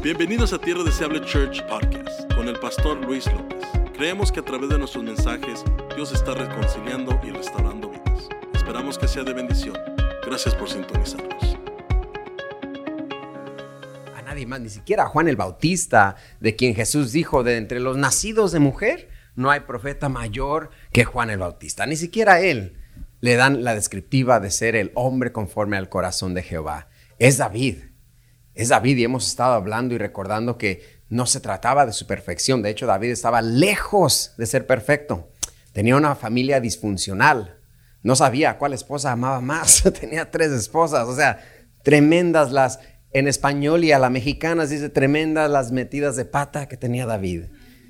Bienvenidos a Tierra Deseable Church Podcast con el pastor Luis López. Creemos que a través de nuestros mensajes Dios está reconciliando y restaurando vidas. Esperamos que sea de bendición. Gracias por sintonizarnos. A nadie más, ni siquiera a Juan el Bautista, de quien Jesús dijo, de entre los nacidos de mujer, no hay profeta mayor que Juan el Bautista. Ni siquiera él le dan la descriptiva de ser el hombre conforme al corazón de Jehová. Es David. Es David y hemos estado hablando y recordando que no se trataba de su perfección. De hecho, David estaba lejos de ser perfecto. Tenía una familia disfuncional. No sabía cuál esposa amaba más. Tenía tres esposas. O sea, tremendas las, en español y a la mexicana se dice tremendas las metidas de pata que tenía David.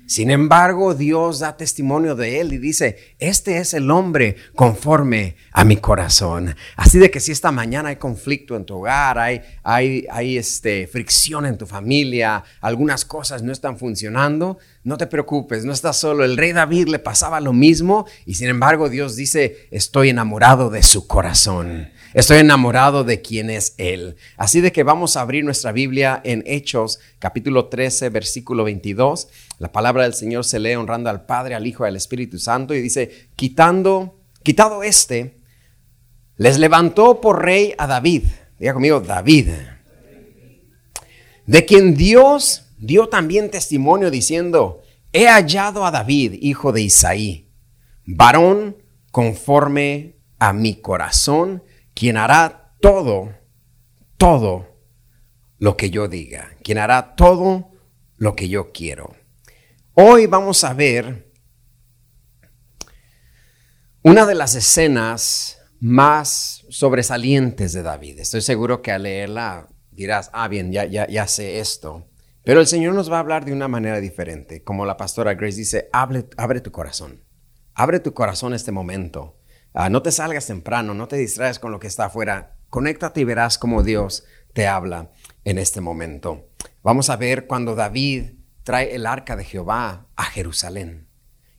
Sin embargo, Dios da testimonio de él y dice, este es el hombre conforme a mi corazón. Así de que si esta mañana hay conflicto en tu hogar, hay, hay, hay este, fricción en tu familia, algunas cosas no están funcionando, no te preocupes, no estás solo. El rey David le pasaba lo mismo y sin embargo Dios dice, estoy enamorado de su corazón. Estoy enamorado de quién es Él. Así de que vamos a abrir nuestra Biblia en Hechos capítulo 13, versículo 22. La palabra del Señor se lee honrando al Padre, al Hijo y al Espíritu Santo y dice, quitando, quitado este, les levantó por rey a David. Diga conmigo, David. De quien Dios dio también testimonio diciendo, he hallado a David, hijo de Isaí, varón conforme a mi corazón quien hará todo, todo lo que yo diga, quien hará todo lo que yo quiero. Hoy vamos a ver una de las escenas más sobresalientes de David. Estoy seguro que al leerla dirás, ah, bien, ya, sé esto. Pero el Señor nos va a hablar de una manera diferente. Como la pastora Grace dice, abre, abre tu corazón. Abre tu corazón este momento. Ah, no te salgas temprano, no te distraes con lo que está afuera. Conéctate y verás cómo Dios te habla en este momento. Vamos a ver cuando David trae el arca de Jehová a Jerusalén.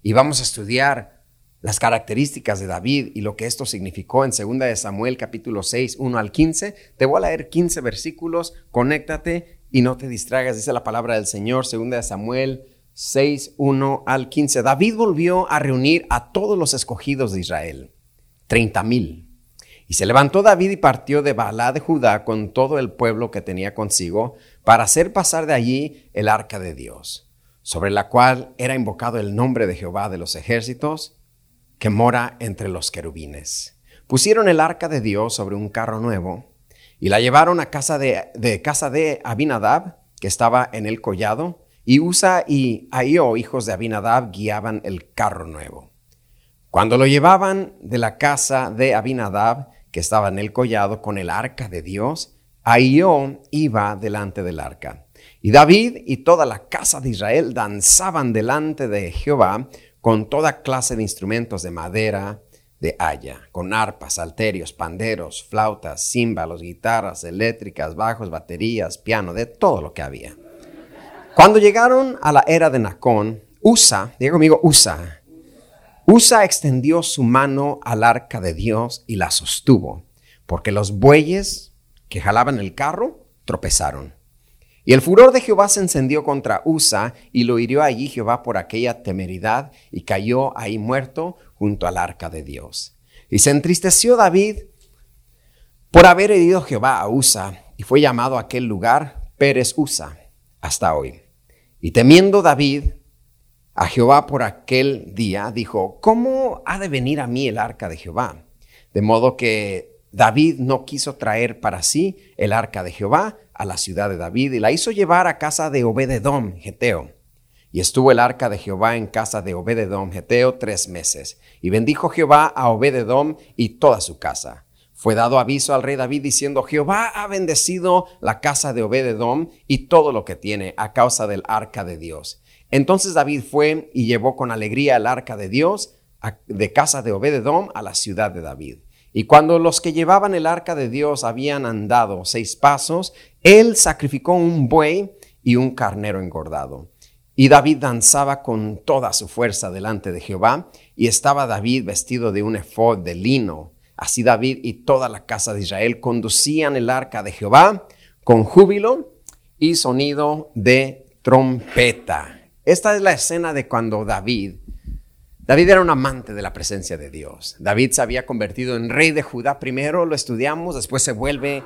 Y vamos a estudiar las características de David y lo que esto significó en 2 de Samuel capítulo 6, 1 al 15. Te voy a leer 15 versículos, conéctate y no te distraigas, dice la palabra del Señor, 2 de Samuel 6, 1 al 15. David volvió a reunir a todos los escogidos de Israel treinta mil. Y se levantó David y partió de Baalá de Judá con todo el pueblo que tenía consigo para hacer pasar de allí el arca de Dios, sobre la cual era invocado el nombre de Jehová de los ejércitos, que mora entre los querubines. Pusieron el arca de Dios sobre un carro nuevo y la llevaron a casa de, casa de Abinadab, que estaba en el collado, y Usa y Ahio, hijos de Abinadab, guiaban el carro nuevo. Cuando lo llevaban de la casa de Abinadab, que estaba en el collado con el arca de Dios, Ahío iba delante del arca. Y David y toda la casa de Israel danzaban delante de Jehová con toda clase de instrumentos de madera, de haya, con arpas, salterios, panderos, flautas, címbalos, guitarras eléctricas, bajos, baterías, piano, de todo lo que había. Cuando llegaron a la era de Nacón, Usa, diga conmigo, Usa, Usa extendió su mano al arca de Dios y la sostuvo, porque los bueyes que jalaban el carro tropezaron. Y el furor de Jehová se encendió contra Usa y lo hirió allí Jehová por aquella temeridad y cayó ahí muerto junto al arca de Dios. Y se entristeció David por haber herido Jehová a Usa y fue llamado a aquel lugar Pérez Usa hasta hoy. Y temiendo David a Jehová por aquel día, dijo, ¿cómo ha de venir a mí el arca de Jehová? De modo que David no quiso traer para sí el arca de Jehová a la ciudad de David y la hizo llevar a casa de Obededom, Geteo. Y estuvo el arca de Jehová en casa de Obededom, Geteo, tres meses. Y bendijo Jehová a Obededom y toda su casa. Fue dado aviso al rey David diciendo, Jehová ha bendecido la casa de Obededom y todo lo que tiene a causa del arca de Dios. Entonces David fue y llevó con alegría el arca de Dios de casa de Obededom a la ciudad de David. Y cuando los que llevaban el arca de Dios habían andado seis pasos, él sacrificó un buey y un carnero engordado. Y David danzaba con toda su fuerza delante de Jehová, y estaba David vestido de un efod de lino. Así David y toda la casa de Israel conducían el arca de Jehová con júbilo y sonido de trompeta. Esta es la escena de cuando David, David era un amante de la presencia de Dios. David se había convertido en rey de Judá primero, lo estudiamos, después se vuelve,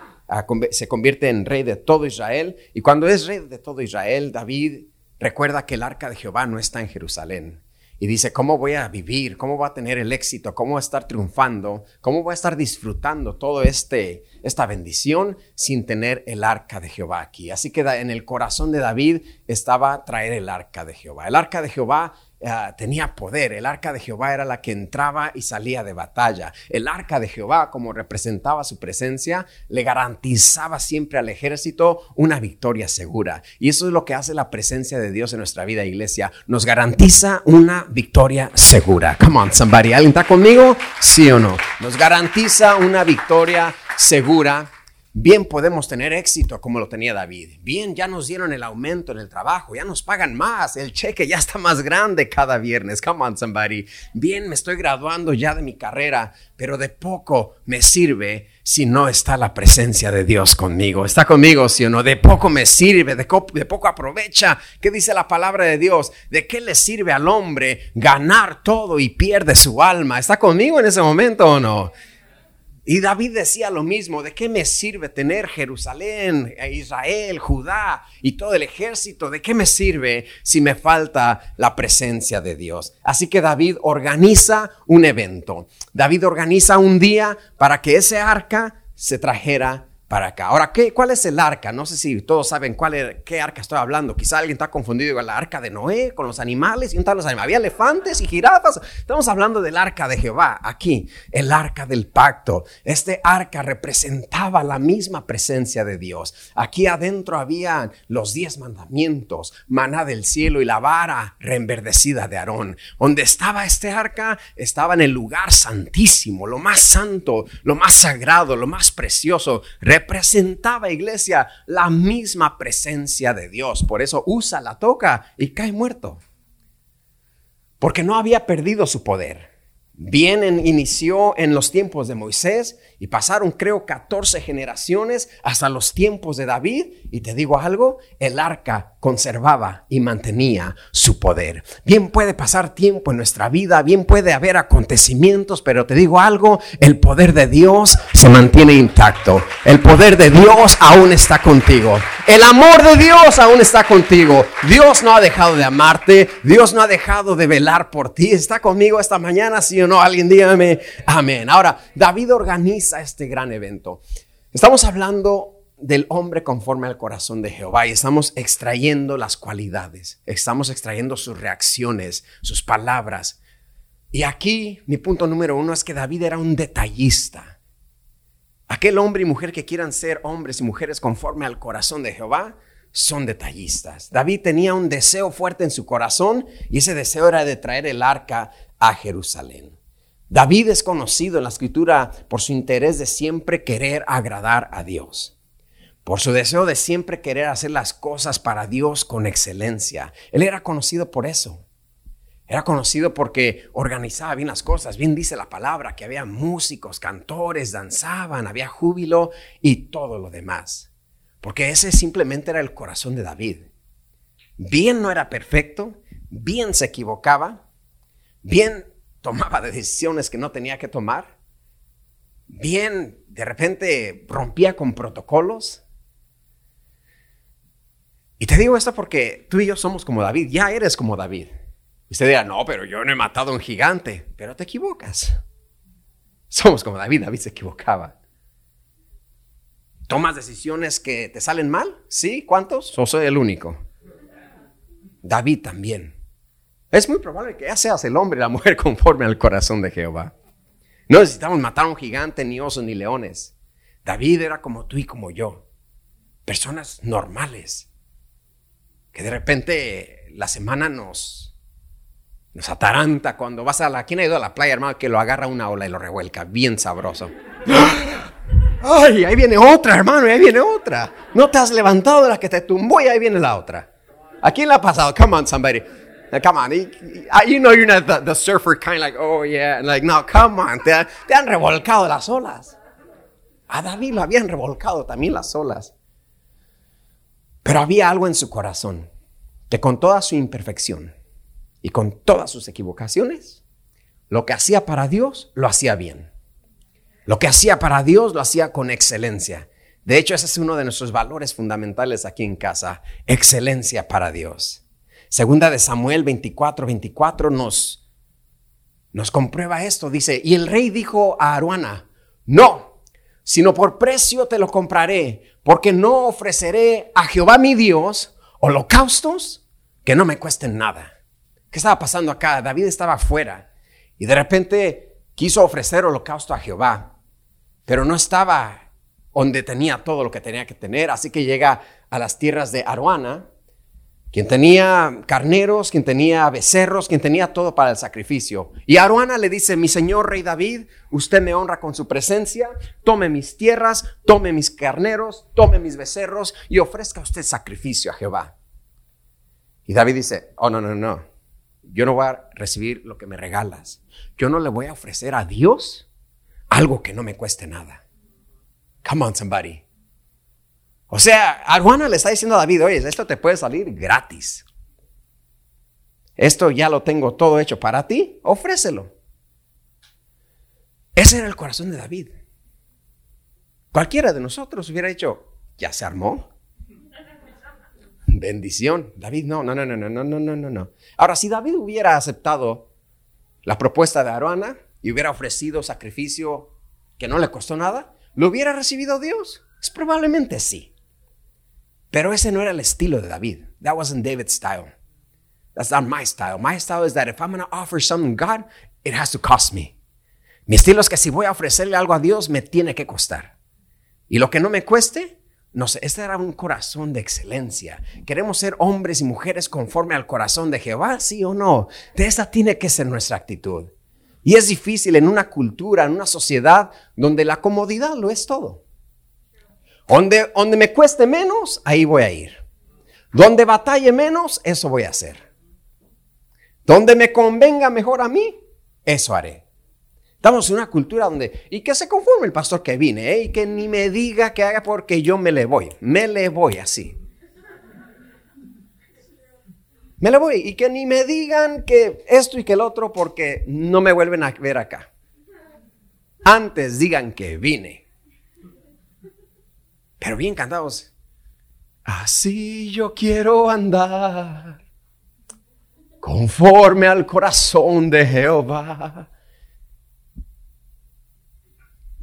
se convierte en rey de todo Israel. Y cuando es rey de todo Israel, David recuerda que el arca de Jehová no está en Jerusalén y dice, ¿cómo voy a vivir? ¿Cómo voy a tener el éxito? ¿Cómo voy a estar triunfando? ¿Cómo voy a estar disfrutando todo este esta bendición sin tener el arca de Jehová aquí? Así que en el corazón de David estaba traer el arca de Jehová. El arca de Jehová Ah, tenía poder. El arca de Jehová era la que entraba y salía de batalla. El arca de Jehová, como representaba su presencia, le garantizaba siempre al ejército una victoria segura. Y eso es lo que hace la presencia de Dios en nuestra vida, iglesia. Nos garantiza una victoria segura. Come on, somebody. ¿Alguien está conmigo? ¿Sí o no? Nos garantiza una victoria segura Bien podemos tener éxito como lo tenía David. Bien, ya nos dieron el aumento en el trabajo, ya nos pagan más, el cheque ya está más grande cada viernes. Come on, somebody. Bien, me estoy graduando ya de mi carrera, pero de poco me sirve si no está la presencia de Dios conmigo. ¿Está conmigo, sí o no? De poco me sirve, de, de poco aprovecha. ¿Qué dice la palabra de Dios? ¿De qué le sirve al hombre ganar todo y pierde su alma? ¿Está conmigo en ese momento o no? Y David decía lo mismo, ¿de qué me sirve tener Jerusalén, Israel, Judá y todo el ejército? ¿De qué me sirve si me falta la presencia de Dios? Así que David organiza un evento. David organiza un día para que ese arca se trajera Ahora, ¿qué, ¿cuál es el arca? No sé si todos saben qué arca estoy hablando. Quizá alguien está confundido con la arca de Noé, con los animales. ¿Y los animales? Había elefantes y jirafas. Estamos hablando del arca de Jehová. Aquí, el arca del pacto. Este arca representaba la misma presencia de Dios. Aquí adentro había los diez mandamientos, maná del cielo y la vara reenverdecida de Aarón. Donde estaba este arca, estaba en el lugar santísimo, lo más santo, lo más sagrado, lo más precioso representaba, iglesia, la misma presencia de Dios. Por eso usa la toca y cae muerto. Porque no había perdido su poder. Bien inició en los tiempos de Moisés y pasaron creo 14 generaciones hasta los tiempos de David y te digo algo, el arca conservaba y mantenía su poder. Bien puede pasar tiempo en nuestra vida, bien puede haber acontecimientos, pero te digo algo, el poder de Dios se mantiene intacto. El poder de Dios aún está contigo. El amor de Dios aún está contigo. Dios no ha dejado de amarte, Dios no ha dejado de velar por ti. Está conmigo esta mañana, sí o no, alguien dígame amén. Ahora, David organiza este gran evento. Estamos hablando del hombre conforme al corazón de Jehová y estamos extrayendo las cualidades, estamos extrayendo sus reacciones, sus palabras. Y aquí mi punto número uno es que David era un detallista. Aquel hombre y mujer que quieran ser hombres y mujeres conforme al corazón de Jehová son detallistas. David tenía un deseo fuerte en su corazón y ese deseo era de traer el arca a Jerusalén. David es conocido en la escritura por su interés de siempre querer agradar a Dios, por su deseo de siempre querer hacer las cosas para Dios con excelencia. Él era conocido por eso. Era conocido porque organizaba bien las cosas. Bien dice la palabra que había músicos, cantores, danzaban, había júbilo y todo lo demás. Porque ese simplemente era el corazón de David. Bien no era perfecto, bien se equivocaba, bien tomaba decisiones que no tenía que tomar, bien de repente rompía con protocolos. Y te digo esto porque tú y yo somos como David, ya eres como David. Y usted dirá, no, pero yo no he matado a un gigante, pero te equivocas. Somos como David, David se equivocaba. ¿Tomas decisiones que te salen mal? ¿Sí? ¿Cuántos? ¿O soy el único? David también. Es muy probable que ya seas el hombre y la mujer conforme al corazón de Jehová. No necesitamos matar a un gigante, ni osos, ni leones. David era como tú y como yo. Personas normales. Que de repente la semana nos, nos ataranta cuando vas a la... ¿Quién ha ido a la playa, hermano? Que lo agarra una ola y lo revuelca. Bien sabroso. ¡Ay! Ahí viene otra, hermano. Ahí viene otra. No te has levantado de la que te tumbó y ahí viene la otra. ¿A quién le ha pasado? Come on, somebody. come on, you know you're not the, the surfer kind like, oh yeah, like, no, come on, te, te, han revolcado las olas. A David lo habían revolcado también las olas. Pero había algo en su corazón que con toda su imperfección y con todas sus equivocaciones, lo que hacía para Dios lo hacía bien. Lo que hacía para Dios lo hacía con excelencia. De hecho, ese es uno de nuestros valores fundamentales aquí en casa, excelencia para Dios. Segunda de Samuel 24, 24 nos, nos comprueba esto. Dice, y el rey dijo a Aruana, no, sino por precio te lo compraré, porque no ofreceré a Jehová mi Dios holocaustos que no me cuesten nada. ¿Qué estaba pasando acá? David estaba afuera y de repente quiso ofrecer holocausto a Jehová, pero no estaba donde tenía todo lo que tenía que tener, así que llega a las tierras de Aruana quien tenía carneros, quien tenía becerros, quien tenía todo para el sacrificio. Y Aruana le dice, mi señor rey David, usted me honra con su presencia, tome mis tierras, tome mis carneros, tome mis becerros y ofrezca usted sacrificio a Jehová. Y David dice, oh, no, no, no, yo no voy a recibir lo que me regalas. Yo no le voy a ofrecer a Dios algo que no me cueste nada. Come on, somebody. O sea, Aruana le está diciendo a David, oye, esto te puede salir gratis. Esto ya lo tengo todo hecho para ti, ofrécelo. Ese era el corazón de David. Cualquiera de nosotros hubiera dicho, ya se armó. Bendición. David, no, no, no, no, no, no, no, no, no. Ahora, si David hubiera aceptado la propuesta de Aruana y hubiera ofrecido sacrificio que no le costó nada, ¿lo hubiera recibido Dios? Es probablemente sí. Pero ese no era el estilo de David. That wasn't David's style. That's not my style. My style is that if I'm going to offer something to God, it has to cost me. Mi estilo es que si voy a ofrecerle algo a Dios, me tiene que costar. Y lo que no me cueste, no sé, este era un corazón de excelencia. ¿Queremos ser hombres y mujeres conforme al corazón de Jehová? ¿Sí o no? De esa tiene que ser nuestra actitud. Y es difícil en una cultura, en una sociedad donde la comodidad lo es todo. Donde, donde me cueste menos, ahí voy a ir. Donde batalle menos, eso voy a hacer. Donde me convenga mejor a mí, eso haré. Estamos en una cultura donde, y que se conforme el pastor que vine, ¿eh? y que ni me diga que haga porque yo me le voy, me le voy así. Me le voy, y que ni me digan que esto y que el otro porque no me vuelven a ver acá. Antes digan que vine pero bien cantados. Así yo quiero andar conforme al corazón de Jehová.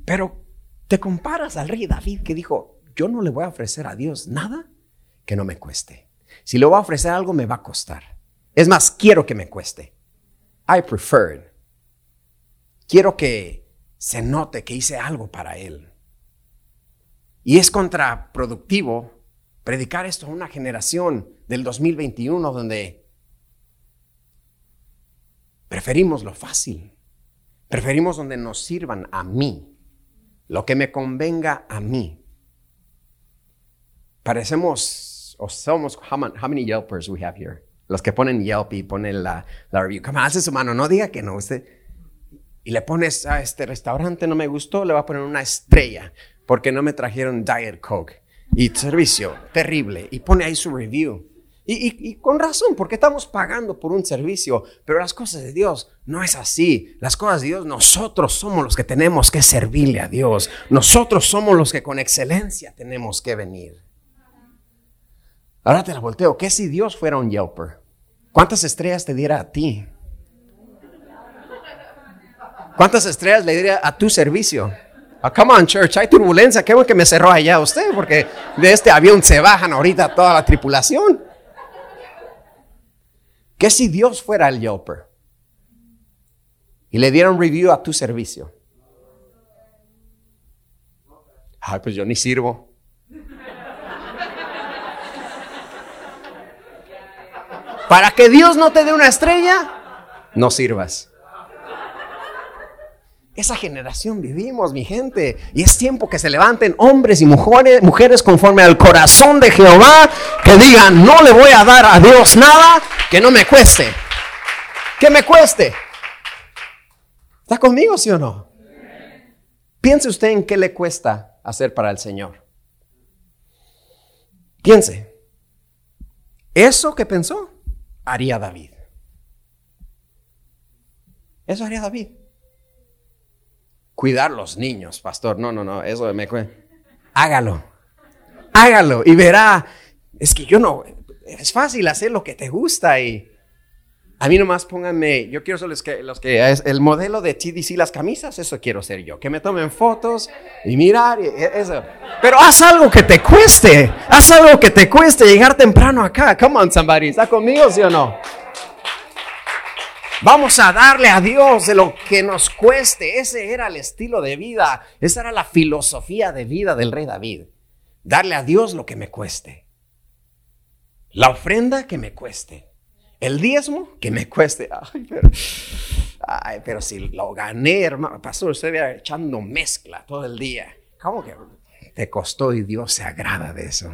Pero te comparas al rey David que dijo, yo no le voy a ofrecer a Dios nada que no me cueste. Si le voy a ofrecer algo, me va a costar. Es más, quiero que me cueste. I prefer. Quiero que se note que hice algo para él. Y es contraproductivo predicar esto a una generación del 2021 donde preferimos lo fácil, preferimos donde nos sirvan a mí, lo que me convenga a mí. Parecemos o somos, how many, Yelpers we have here? Los que ponen Yelp y ponen la, review. Come hace su mano, no diga que no. Usted, y le pones a este restaurante, no me gustó, le va a poner una estrella porque no me trajeron Diet Coke. Y servicio terrible. Y pone ahí su review. Y, con razón, porque estamos pagando por un servicio, pero las cosas de Dios no es así. Las cosas de Dios, nosotros somos los que tenemos que servirle a Dios. Nosotros somos los que con excelencia tenemos que venir. Ahora te la volteo. ¿Qué si Dios fuera un Yelper? ¿Cuántas estrellas te diera a ti? ¿Cuántas estrellas le diría a tu servicio? Ah, come on, church, hay turbulencia. Qué bueno que me cerró allá usted, porque de este avión se bajan ahorita toda la tripulación. ¿Qué si Dios fuera el Yelper? Y le dieron review a tu servicio. Ay, pues yo ni sirvo. Para que Dios no te dé una estrella, no sirvas. Esa generación vivimos, mi gente. Y es tiempo que se levanten hombres y mujeres, mujeres conforme al corazón de Jehová, que digan, no le voy a dar a Dios nada que no me cueste. Que me cueste. ¿Está conmigo, sí o no? Piense usted en qué le cuesta hacer para el Señor. Piense. Eso que pensó, haría David. Eso haría David. Cuidar los niños, pastor. No, no, no, eso me... Hágalo. Hágalo y verá. Es que yo no... Es fácil hacer lo que te gusta y... A mí nomás pónganme, yo quiero ser los que, los que es el modelo de TDC, las camisas, eso quiero ser yo. Que me tomen fotos y mirar, y e, eso. Pero haz algo que te cueste, haz algo que te cueste llegar temprano acá. Come on, somebody, ¿está conmigo, sí o no? Vamos a darle a Dios de lo que nos cueste. Ese era el estilo de vida, esa era la filosofía de vida del rey David. Darle a Dios lo que me cueste. La ofrenda que me cueste. El diezmo que me cueste. Ay, pero, si lo gané, hermano. Pastor, usted echando mezcla todo el día. ¿Cómo que te costó y Dios se agrada de eso?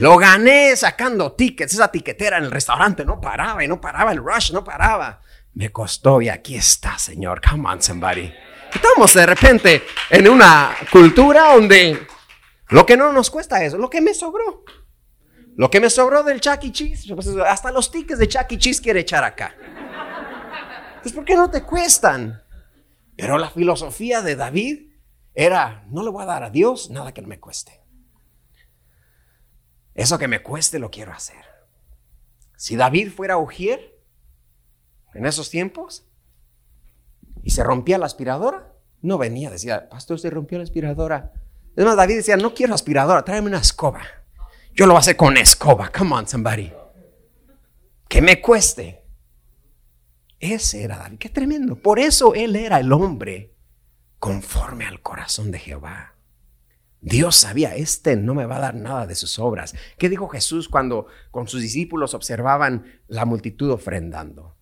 Lo gané sacando tickets. Esa tiquetera en el restaurante no paraba y no paraba. El rush no paraba. Me costó y aquí está, Señor. Come on, somebody. Estamos de repente en una cultura donde lo que no nos cuesta es lo que me sobró. Lo que me sobró del Chuck E. Cheese, hasta los tickets de Chuck E. Cheese quiere echar acá. Pues ¿por qué no te cuestan? Pero la filosofía de David era, no le voy a dar a Dios nada que no me cueste. Eso que me cueste lo quiero hacer. Si David fuera Ujier en esos tiempos y se rompía la aspiradora, no venía, decía, pastor, se rompió la aspiradora. Es más, David decía, no quiero aspiradora, tráeme una escoba. Yo lo voy a hacer con escoba. Come on, somebody. Que me cueste. Ese era David. Qué tremendo. Por eso él era el hombre conforme al corazón de Jehová. Dios sabía, este no me va a dar nada de sus obras. ¿Qué dijo Jesús cuando con sus discípulos observaban la multitud ofrendando?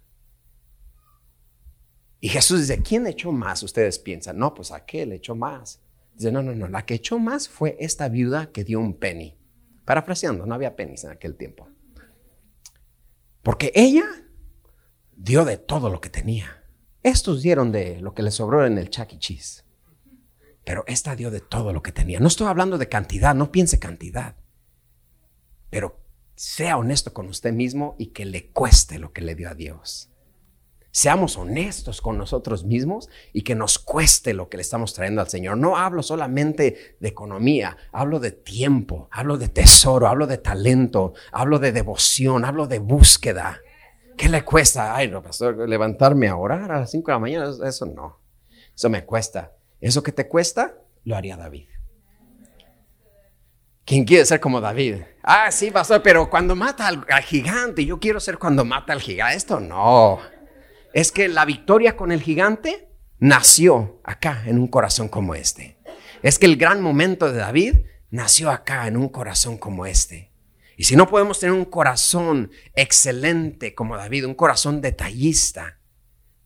Y Jesús dice, ¿quién echó más? Ustedes piensan, no, pues aquel echó más. Dice, no, no, no, la que echó más fue esta viuda que dio un penny. Parafraseando, no había penis en aquel tiempo. Porque ella dio de todo lo que tenía. Estos dieron de lo que les sobró en el Chuck E. Cheese. Pero esta dio de todo lo que tenía. No estoy hablando de cantidad, no piense cantidad. Pero sea honesto con usted mismo y que le cueste lo que le dio a Dios. Seamos honestos con nosotros mismos y que nos cueste lo que le estamos trayendo al Señor. No hablo solamente de economía, hablo de tiempo, hablo de tesoro, hablo de talento, hablo de devoción, hablo de búsqueda. ¿Qué le cuesta? Ay, no, pastor, levantarme a orar a las 5 de la mañana, eso no. Eso me cuesta. Eso que te cuesta, lo haría David. ¿Quién quiere ser como David? Ah, sí, pastor, pero cuando mata al, al gigante, yo quiero ser cuando mata al gigante. Esto no es que la victoria con el gigante nació acá en un corazón como este. Es que el gran momento de David nació acá en un corazón como este. Y si no podemos tener un corazón excelente como David, un corazón detallista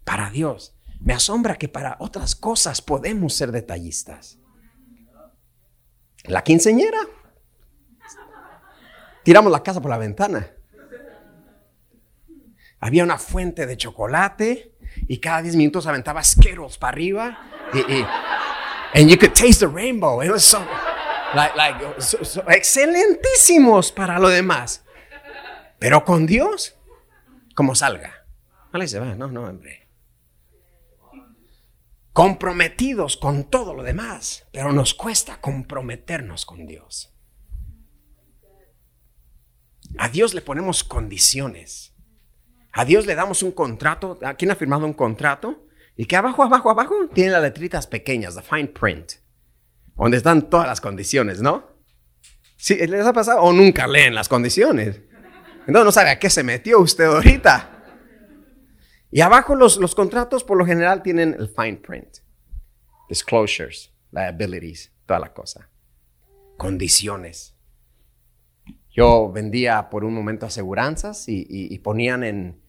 para Dios, me asombra que para otras cosas podemos ser detallistas. La quinceñera. Tiramos la casa por la ventana. Había una fuente de chocolate y cada 10 minutos aventaba Skittles para arriba. Y, y, and you could taste the rainbow. It was so, like, like, excelentísimos para lo demás. Pero con Dios, como salga. No se va, no, no, hombre. Comprometidos con todo lo demás, pero nos cuesta comprometernos con Dios. A Dios le ponemos condiciones. A Dios le damos un contrato. ¿A quién ha firmado un contrato? Y que abajo, abajo, abajo tiene las letritas pequeñas, the fine print, donde están todas las condiciones, ¿no? ¿Sí, ¿Les ha pasado? O nunca leen las condiciones. Entonces no sabe a qué se metió usted ahorita. Y abajo los, los contratos por lo general tienen el fine print. Disclosures, liabilities, toda la cosa. Condiciones. Yo vendía por un momento aseguranzas y ponían en,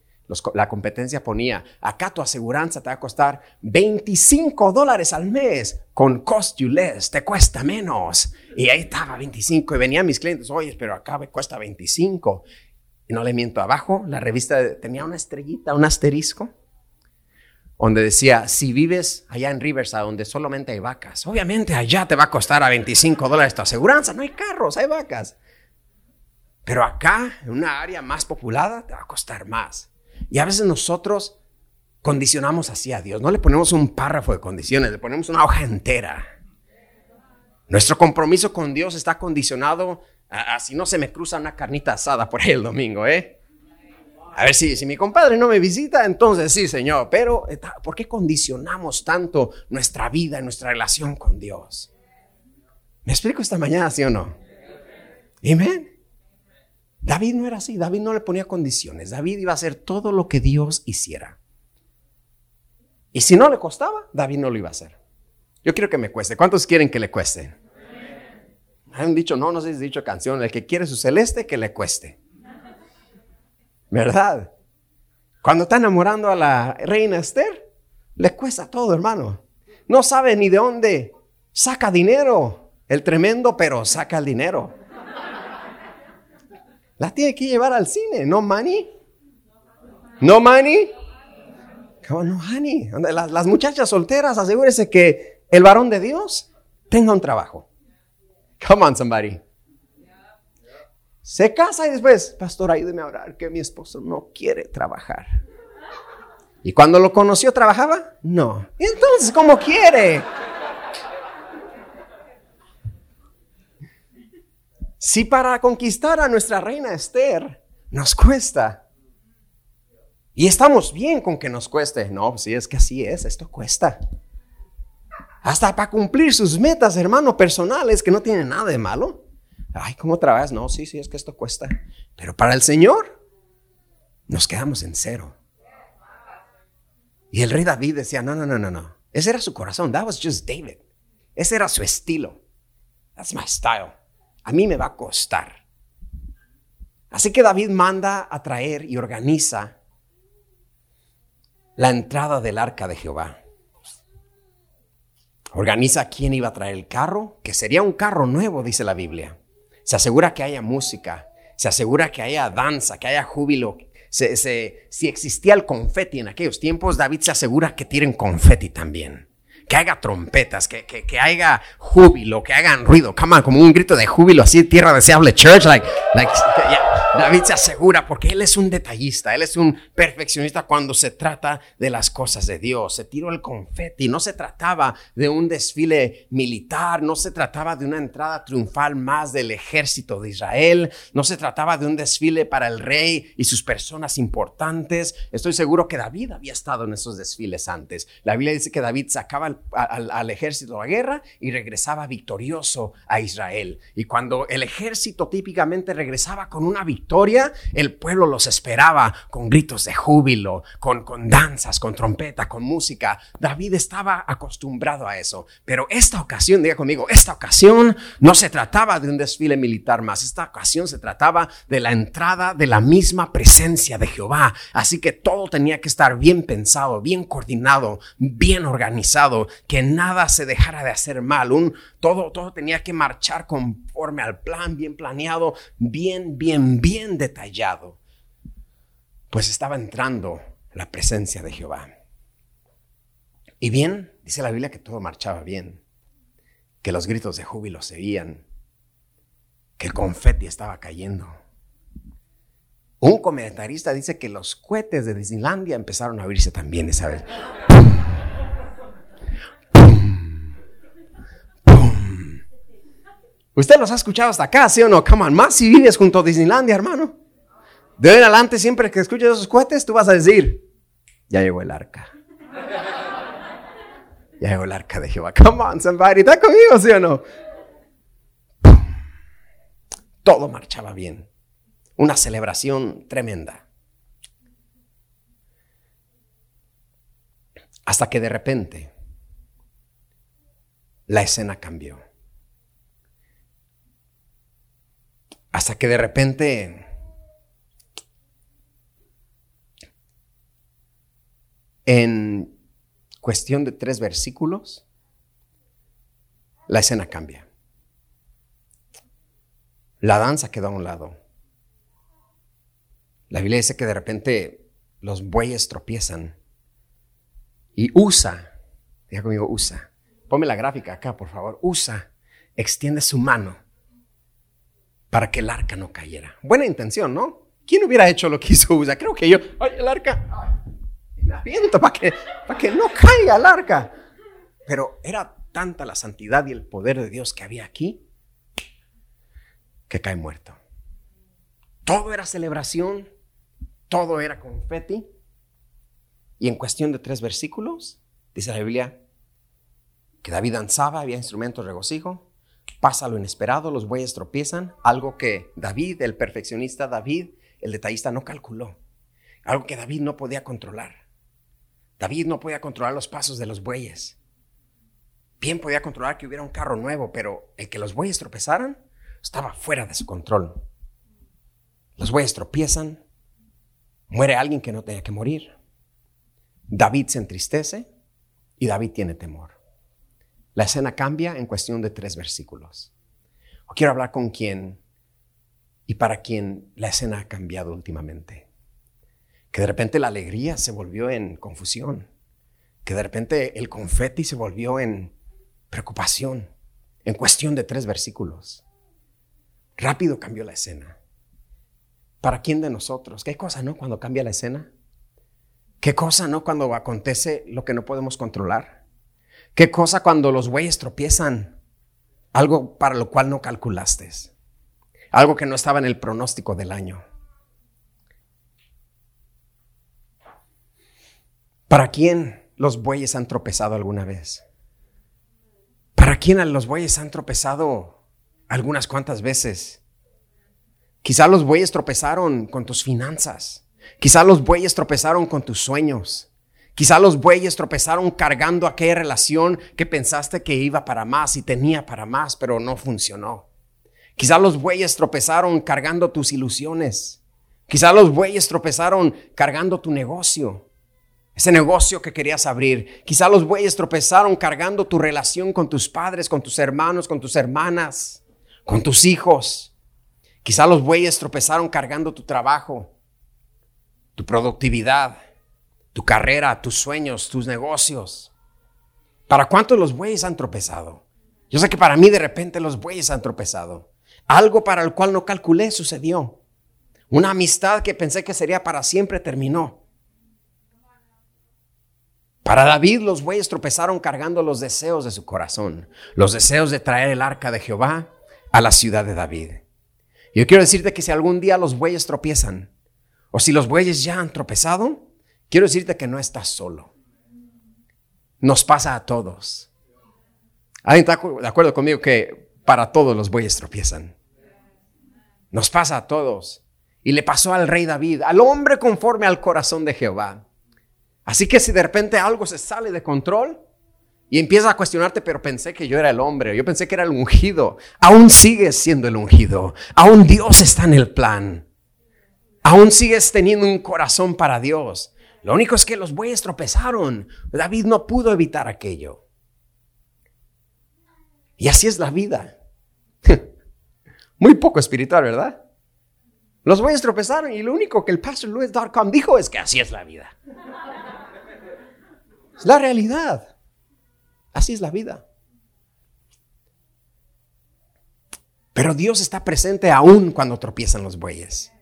la competencia ponía, acá tu aseguranza te va a costar 25 dólares al mes con cost you less, te cuesta menos. Y ahí estaba 25 y venían mis clientes, oye, pero acá me cuesta 25. Y no le miento, abajo la revista tenía una estrellita, un asterisco, donde decía, si vives allá en Riverside, donde solamente hay vacas, obviamente allá te va a costar a 25 dólares tu aseguranza, no hay carros, hay vacas. Pero acá, en una área más populada, te va a costar más. Y a veces nosotros condicionamos así a Dios. No le ponemos un párrafo de condiciones, le ponemos una hoja entera. Nuestro compromiso con Dios está condicionado a, si no se me cruza una carnita asada por ahí el domingo, ¿eh? A ver si, si mi compadre no me visita, entonces sí, Señor. Pero, ¿por qué condicionamos tanto nuestra vida, nuestra relación con Dios? ¿Me explico esta mañana, sí o no? Amén. David no era así, David no le ponía condiciones, David iba a hacer todo lo que Dios hiciera. Y si no le costaba, David no lo iba a hacer. Yo quiero que me cueste. ¿Cuántos quieren que le cueste? Hay un dicho, no, no sé si dicho canción, el que quiere su celeste, que le cueste. ¿Verdad? Cuando está enamorando a la reina Esther, le cuesta todo, hermano. No sabe ni de dónde saca dinero. El tremendo, pero saca el dinero. La tiene que llevar al cine, no money. No money. No honey. Las, las muchachas solteras, asegúrese que el varón de Dios tenga un trabajo. Come on, somebody. Se casa y después, pastor, ayúdeme a orar que mi esposo no quiere trabajar. ¿Y cuando lo conoció trabajaba? No. ¿Y entonces cómo quiere? Si para conquistar a nuestra reina Esther nos cuesta. Y estamos bien con que nos cueste. No, si es que así es, esto cuesta. Hasta para cumplir sus metas, hermano, personales, que no tienen nada de malo. Ay, ¿cómo trabajas? No, sí, sí, es que esto cuesta. Pero para el Señor, nos quedamos en cero. Y el rey David decía, no, no, no, no, no. Ese era su corazón. That was just David. Ese era su estilo. That's my style a mí me va a costar. Así que David manda a traer y organiza la entrada del arca de Jehová. Organiza quién iba a traer el carro, que sería un carro nuevo, dice la Biblia. Se asegura que haya música, se asegura que haya danza, que haya júbilo. si existía el confeti en aquellos tiempos, David se asegura que tienen confeti también que haya trompetas, que, que, que, haya júbilo, que hagan ruido, come como un grito de júbilo, así tierra deseable, church, like, like, David se asegura porque él es un detallista, él es un perfeccionista cuando se trata de las cosas de Dios. Se tiró el confeti, no se trataba de un desfile militar, no se trataba de una entrada triunfal más del ejército de Israel, no se trataba de un desfile para el rey y sus personas importantes. Estoy seguro que David había estado en esos desfiles antes. La Biblia dice que David sacaba al, al ejército a la guerra y regresaba victorioso a Israel. Y cuando el ejército típicamente regresaba con una victoria, el pueblo los esperaba con gritos de júbilo, con, con danzas, con trompeta, con música. David estaba acostumbrado a eso. Pero esta ocasión, diga conmigo, esta ocasión no se trataba de un desfile militar más. Esta ocasión se trataba de la entrada de la misma presencia de Jehová. Así que todo tenía que estar bien pensado, bien coordinado, bien organizado, que nada se dejara de hacer mal. Un, todo, todo tenía que marchar conforme al plan, bien planeado, bien, bien, bien detallado, pues estaba entrando la presencia de Jehová. Y bien, dice la Biblia que todo marchaba bien, que los gritos de júbilo se oían, que el confeti estaba cayendo. Un comentarista dice que los cohetes de Disneylandia empezaron a abrirse también esa vez. Usted los ha escuchado hasta acá, ¿sí o no? Come on, más si vives junto a Disneylandia, hermano. De hoy en adelante, siempre que escuches esos cohetes, tú vas a decir, ya llegó el arca. Ya llegó el arca de Jehová. Come on, somebody, ¿está conmigo, sí o no? Todo marchaba bien. Una celebración tremenda. Hasta que de repente la escena cambió. Hasta que de repente en cuestión de tres versículos, la escena cambia. La danza quedó a un lado. La Biblia dice que de repente los bueyes tropiezan y Usa, diga conmigo, Usa, ponme la gráfica acá, por favor, Usa, extiende su mano para que el arca no cayera. Buena intención, ¿no? ¿Quién hubiera hecho lo que hizo Usa? Creo que yo, ay, el arca, me aviento para que, para que no caiga el arca. Pero era tanta la santidad y el poder de Dios que había aquí que cae muerto. Todo era celebración, todo era confeti. Y en cuestión de tres versículos, dice la Biblia, que David danzaba, había instrumentos de regocijo, pasa lo inesperado, los bueyes tropiezan, algo que David, el perfeccionista David, el detallista, no calculó, algo que David no podía controlar. David no podía controlar los pasos de los bueyes. Bien podía controlar que hubiera un carro nuevo, pero el que los bueyes tropezaran estaba fuera de su control. Los bueyes tropiezan, muere alguien que no tenía que morir. David se entristece y David tiene temor. La escena cambia en cuestión de tres versículos. quiero hablar con quien y para quien la escena ha cambiado últimamente. Que de repente la alegría se volvió en confusión. Que de repente el confeti se volvió en preocupación. En cuestión de tres versículos. Rápido cambió la escena. ¿Para quién de nosotros? ¿Qué cosa, no? Cuando cambia la escena. ¿Qué cosa, no? Cuando acontece lo que no podemos controlar. ¿Qué cosa cuando los bueyes tropiezan? Algo para lo cual no calculaste. Algo que no estaba en el pronóstico del año. ¿Para quién los bueyes han tropezado alguna vez? ¿Para quién los bueyes han tropezado algunas cuantas veces? Quizá los bueyes tropezaron con tus finanzas. Quizá los bueyes tropezaron con tus sueños. Quizá los bueyes tropezaron cargando aquella relación que pensaste que iba para más y tenía para más, pero no funcionó. Quizá los bueyes tropezaron cargando tus ilusiones. Quizá los bueyes tropezaron cargando tu negocio, ese negocio que querías abrir. Quizá los bueyes tropezaron cargando tu relación con tus padres, con tus hermanos, con tus hermanas, con tus hijos. Quizá los bueyes tropezaron cargando tu trabajo, tu productividad, tu carrera, tus sueños, tus negocios. ¿Para cuántos los bueyes han tropezado? Yo sé que para mí de repente los bueyes han tropezado. Algo para el cual no calculé sucedió. Una amistad que pensé que sería para siempre terminó. Para David los bueyes tropezaron cargando los deseos de su corazón, los deseos de traer el arca de Jehová a la ciudad de David. Yo quiero decirte que si algún día los bueyes tropiezan, o si los bueyes ya han tropezado, quiero decirte que no estás solo. Nos pasa a todos. ¿Alguien está de acuerdo conmigo que para todos los bueyes tropiezan? Nos pasa a todos. Y le pasó al rey David, al hombre conforme al corazón de Jehová. Así que si de repente algo se sale de control, y empiezas a cuestionarte, pero pensé que yo era el hombre, yo pensé que era el ungido. Aún sigues siendo el ungido. Aún Dios está en el plan. Aún sigues teniendo un corazón para Dios. Lo único es que los bueyes tropezaron. David no pudo evitar aquello. Y así es la vida. Muy poco espiritual, ¿verdad? Los bueyes tropezaron y lo único que el pastor Luis.com dijo es que así es la vida. Es la realidad. Así es la vida. Pero Dios está presente aún cuando tropiezan los bueyes.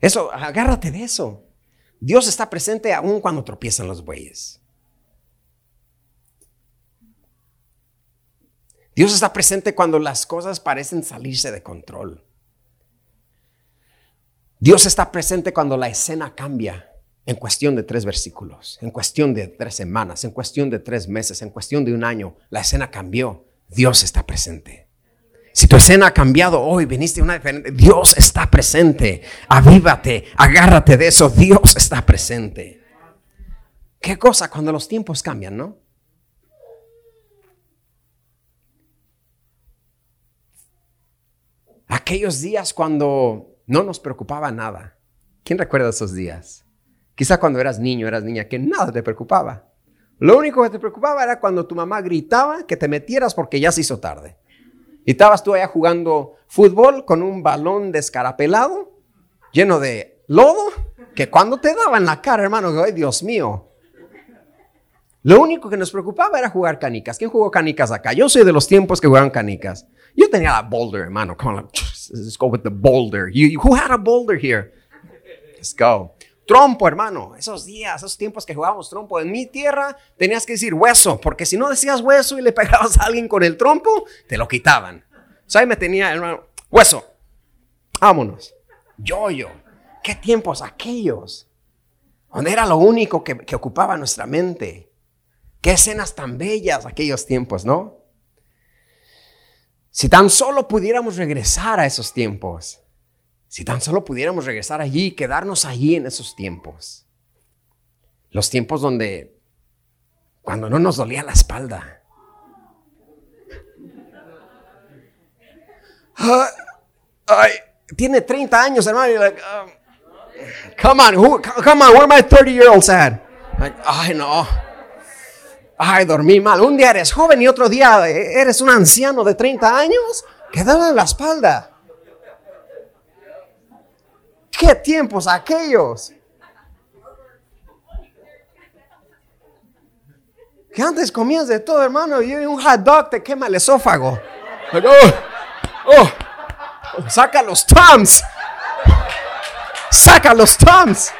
Eso, agárrate de eso. Dios está presente aún cuando tropiezan los bueyes. Dios está presente cuando las cosas parecen salirse de control. Dios está presente cuando la escena cambia en cuestión de tres versículos, en cuestión de tres semanas, en cuestión de tres meses, en cuestión de un año, la escena cambió. Dios está presente. Si tu escena ha cambiado hoy, viniste una diferente, Dios está presente. Avívate, agárrate de eso, Dios está presente. Qué cosa cuando los tiempos cambian, ¿no? Aquellos días cuando no nos preocupaba nada. ¿Quién recuerda esos días? Quizá cuando eras niño, eras niña, que nada te preocupaba. Lo único que te preocupaba era cuando tu mamá gritaba que te metieras porque ya se hizo tarde. Y estabas tú allá jugando fútbol con un balón descarapelado, lleno de lodo, que cuando te daba en la cara, hermano, ay Dios mío. Lo único que nos preocupaba era jugar canicas. ¿Quién jugó canicas acá? Yo soy de los tiempos que jugaban canicas. Yo tenía la boulder, hermano, con let's, let's go with the boulder. You, who had a boulder here? Let's go. Trompo, hermano. Esos días, esos tiempos que jugábamos trompo. En mi tierra tenías que decir hueso, porque si no decías hueso y le pegabas a alguien con el trompo, te lo quitaban. O sea, ahí me tenía, hermano, hueso. Vámonos. Yo, yo. ¿Qué tiempos aquellos? Donde era lo único que, que ocupaba nuestra mente. Qué escenas tan bellas aquellos tiempos, ¿no? Si tan solo pudiéramos regresar a esos tiempos, si tan solo pudiéramos regresar allí, quedarnos allí en esos tiempos. Los tiempos donde, cuando no nos dolía la espalda. Ah, ay, tiene 30 años, hermano. Um, come on, come on, where my 30 year olds at? ay, no. Ay, dormí mal. Un día eres joven y otro día eres un anciano de 30 años. Quedaba en la espalda. ¿Qué tiempos aquellos? Que antes comías de todo, hermano, y un hot dog te quema el esófago. Oh, oh, saca los Toms. Saca los Toms.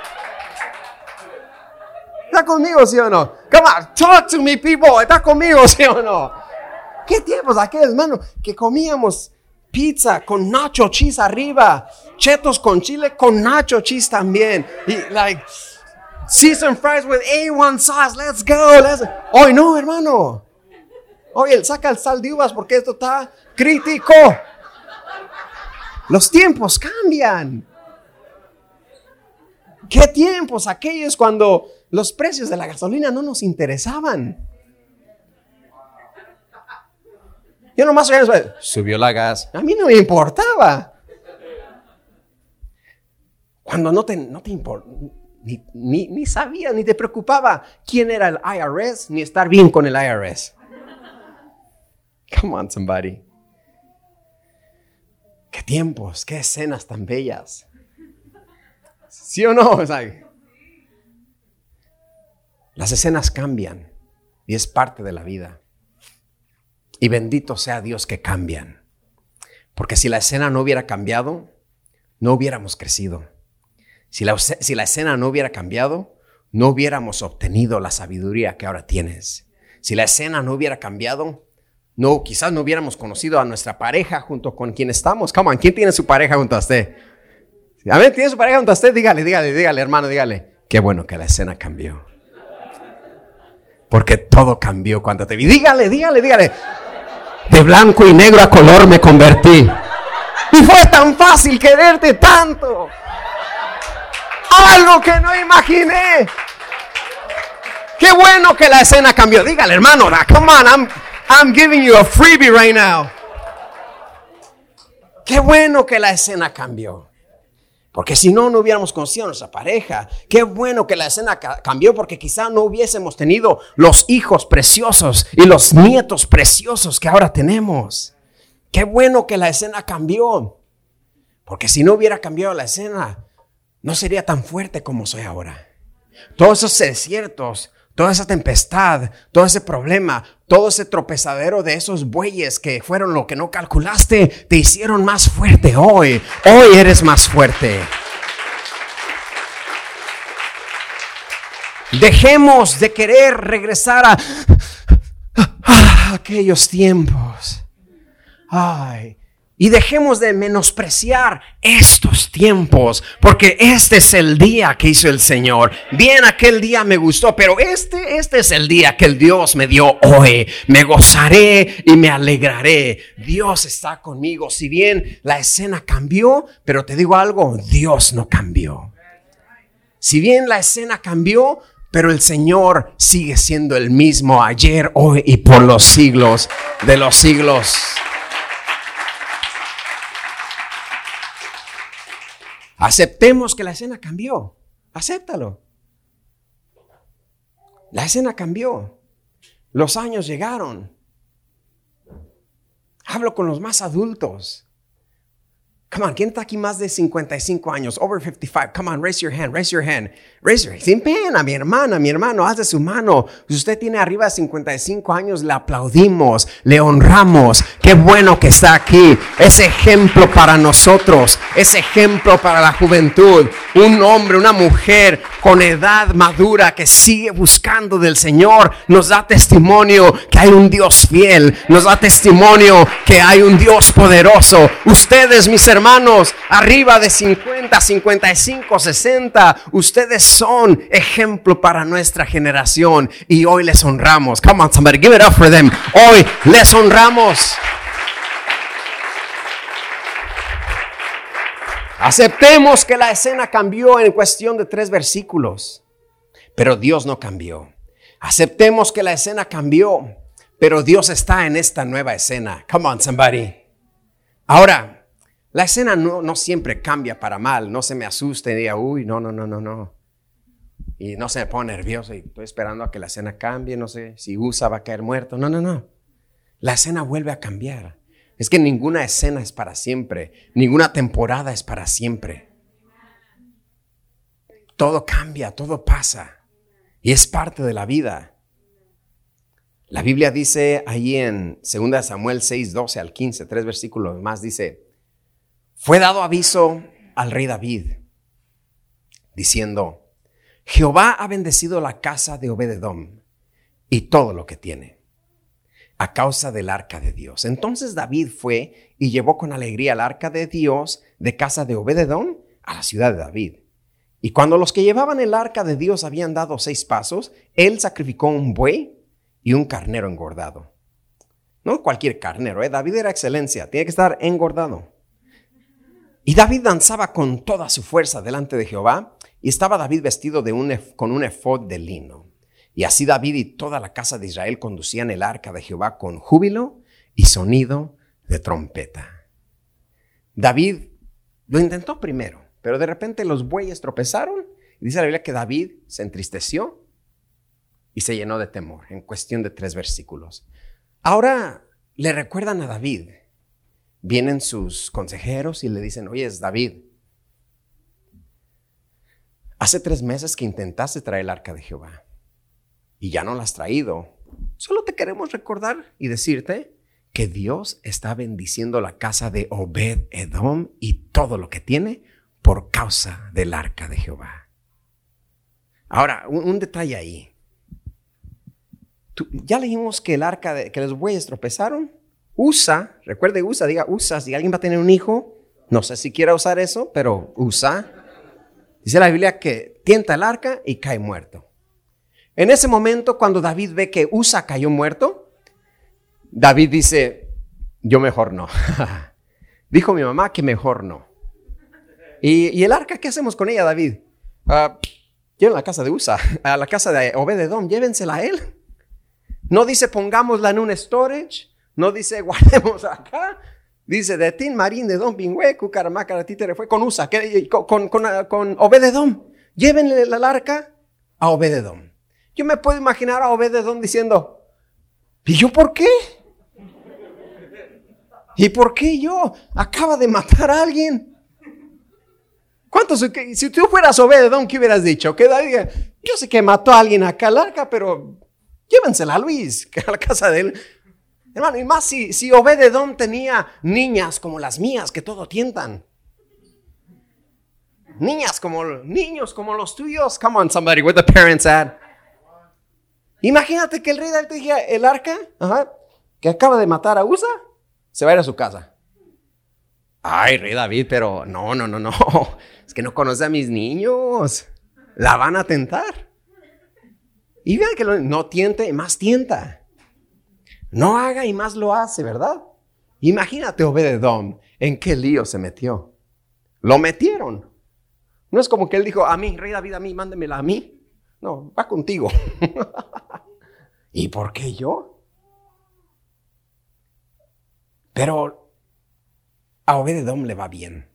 ¿Está conmigo, sí o no? Come on, talk to me, people. ¿Está conmigo, sí o no? ¿Qué tiempos aquellos, hermano? Que comíamos pizza con nacho cheese arriba, chetos con chile con nacho cheese también. Y like seasoned fries with A1 sauce. Let's go. Let's... Hoy no, hermano. Él saca el sal de uvas porque esto está crítico. Los tiempos cambian. ¿Qué tiempos aquellos cuando los precios de la gasolina no nos interesaban? Yo nomás subió la gas. A mí no me importaba. Cuando no te, no te importa, ni, ni, ni sabías, ni te preocupaba quién era el IRS, ni estar bien con el IRS. Come on, somebody. Qué tiempos, qué escenas tan bellas. ¿Sí o no? las escenas cambian y es parte de la vida. Y bendito sea Dios que cambian. Porque si la escena no hubiera cambiado, no hubiéramos crecido. Si la, si la, escena no hubiera cambiado, no hubiéramos obtenido la sabiduría que ahora tienes. Si la escena no hubiera cambiado, no, quizás no hubiéramos conocido a nuestra pareja junto con quien estamos. Come on, ¿quién tiene su pareja junto a usted? A ver, ¿tiene su pareja junto a usted? Dígale, dígale, dígale, hermano, dígale. Qué bueno que la escena cambió. Porque todo cambió cuando te vi. Dígale, dígale, dígale. De blanco y negro a color me convertí. Y fue tan fácil quererte tanto. Algo que no imaginé. Qué bueno que la escena cambió. Dígale, hermano, come on, I'm, I'm giving you a freebie right now. Qué bueno que la escena cambió. Porque si no, no hubiéramos conocido a nuestra pareja. Qué bueno que la escena cambió porque quizá no hubiésemos tenido los hijos preciosos y los nietos preciosos que ahora tenemos. Qué bueno que la escena cambió. Porque si no hubiera cambiado la escena, no sería tan fuerte como soy ahora. Todos esos desiertos, toda esa tempestad, todo ese problema, todo ese tropezadero de esos bueyes que fueron lo que no calculaste, te hicieron más fuerte hoy. Hoy eres más fuerte. Dejemos de querer regresar a, a aquellos tiempos. Ay, y dejemos de menospreciar estos tiempos, porque este es el día que hizo el Señor. Bien, aquel día me gustó, pero este, este es el día que el Dios me dio hoy. Me gozaré y me alegraré. Dios está conmigo. Si bien la escena cambió, pero te digo algo, Dios no cambió. Si bien la escena cambió, pero el Señor sigue siendo el mismo ayer, hoy y por los siglos de los siglos. Aceptemos que la escena cambió. Acéptalo. La escena cambió. Los años llegaron. Hablo con los más adultos. Come on, ¿quién está aquí más de 55 años? Over 55. Come on, raise your hand, raise your hand. Raise your hand. Sin pena, mi hermana, mi hermano, haz de su mano. Si usted tiene arriba de 55 años, le aplaudimos, le honramos. Qué bueno que está aquí. Es ejemplo para nosotros, es ejemplo para la juventud. Un hombre, una mujer con edad madura que sigue buscando del Señor, nos da testimonio que hay un Dios fiel, nos da testimonio que hay un Dios poderoso. Ustedes, mis hermanos, arriba de 50, 55, 60, ustedes son ejemplo para nuestra generación y hoy les honramos. Come on, somebody, give it up for them. Hoy les honramos. Aceptemos que la escena cambió en cuestión de tres versículos, pero Dios no cambió. Aceptemos que la escena cambió, pero Dios está en esta nueva escena. Come on, somebody. Ahora, la escena no, siempre cambia para mal. No se me asuste y diga, uy, no, no, no, no, no. Y no se me pone nervioso y estoy esperando a que la escena cambie. No sé si usa va a caer muerto. No, no, no. La escena vuelve a cambiar. Es que ninguna escena es para siempre, ninguna temporada es para siempre. Todo cambia, todo pasa y es parte de la vida. La Biblia dice ahí en 2 Samuel 6, 12 al 15, tres versículos más, dice, fue dado aviso al rey David, diciendo, Jehová ha bendecido la casa de Obededom y todo lo que tiene a causa del arca de Dios. Entonces David fue y llevó con alegría el arca de Dios de casa de Obededón a la ciudad de David. Y cuando los que llevaban el arca de Dios habían dado seis pasos, él sacrificó un buey y un carnero engordado. No cualquier carnero, ¿eh? David era excelencia, tiene que estar engordado. Y David danzaba con toda su fuerza delante de Jehová, y estaba David vestido de con un efod de lino. Y así David y toda la casa de Israel conducían el arca de Jehová con júbilo y sonido de trompeta. David lo intentó primero, pero de repente los bueyes tropezaron y dice la Biblia que David se entristeció y se llenó de temor en cuestión de tres versículos. Ahora le recuerdan a David. Vienen sus consejeros y le dicen, oye, es David. Hace tres meses que intentaste traer el arca de Jehová y ya no la has traído. Solo te queremos recordar y decirte que Dios está bendiciendo la casa de Obed Edom y todo lo que tiene por causa del arca de Jehová. Ahora, un, detalle ahí. ya leímos que el arca, de, que los bueyes tropezaron. Usa, recuerde, usa, diga, usa. Si alguien va a tener un hijo, no sé si quiera usar eso, pero usa. Dice la Biblia que tienta el arca y cae muerto. En ese momento, cuando David ve que Usa cayó muerto, David dice, yo mejor no. Dijo mi mamá que mejor no. ¿Y, el arca qué hacemos con ella, David? Uh, a la casa de Usa, a la casa de Obededón, llévensela a él. No dice pongámosla en un storage, no dice guardemos acá. Dice de Tin Marín de Don Pingüe, Cucaramaca, Títere fue con Usa, con, con, con, con Obededón. Llévenle el arca a Obededón. Yo me puedo imaginar a Obededón diciendo, ¿y yo por qué? ¿Y por qué yo? Acaba de matar a alguien. ¿Cuántos? Si tú fueras Obededón, ¿qué hubieras dicho? Que yo sé que mató a alguien acá larga, pero llévensela a Luis, a la casa de él. Hermano, y más si, si Obededón tenía niñas como las mías, que todo tientan. Niñas como, niños como los tuyos. Come on, somebody, where the parents at? Imagínate que el rey David te dijera, el arca, que acaba de matar a Usa, se va a ir a su casa. Ay, rey David, pero no, no, no, no. Es que no conoce a mis niños. La van a tentar. Y vean que no tiente más tienta. No haga y más lo hace, ¿verdad? Imagínate Obededom en qué lío se metió. Lo metieron. No es como que él dijo, a mí, rey David, a mí, mándemela a mí. No, va contigo. ¿Y por qué yo? Pero a Obededom le va bien.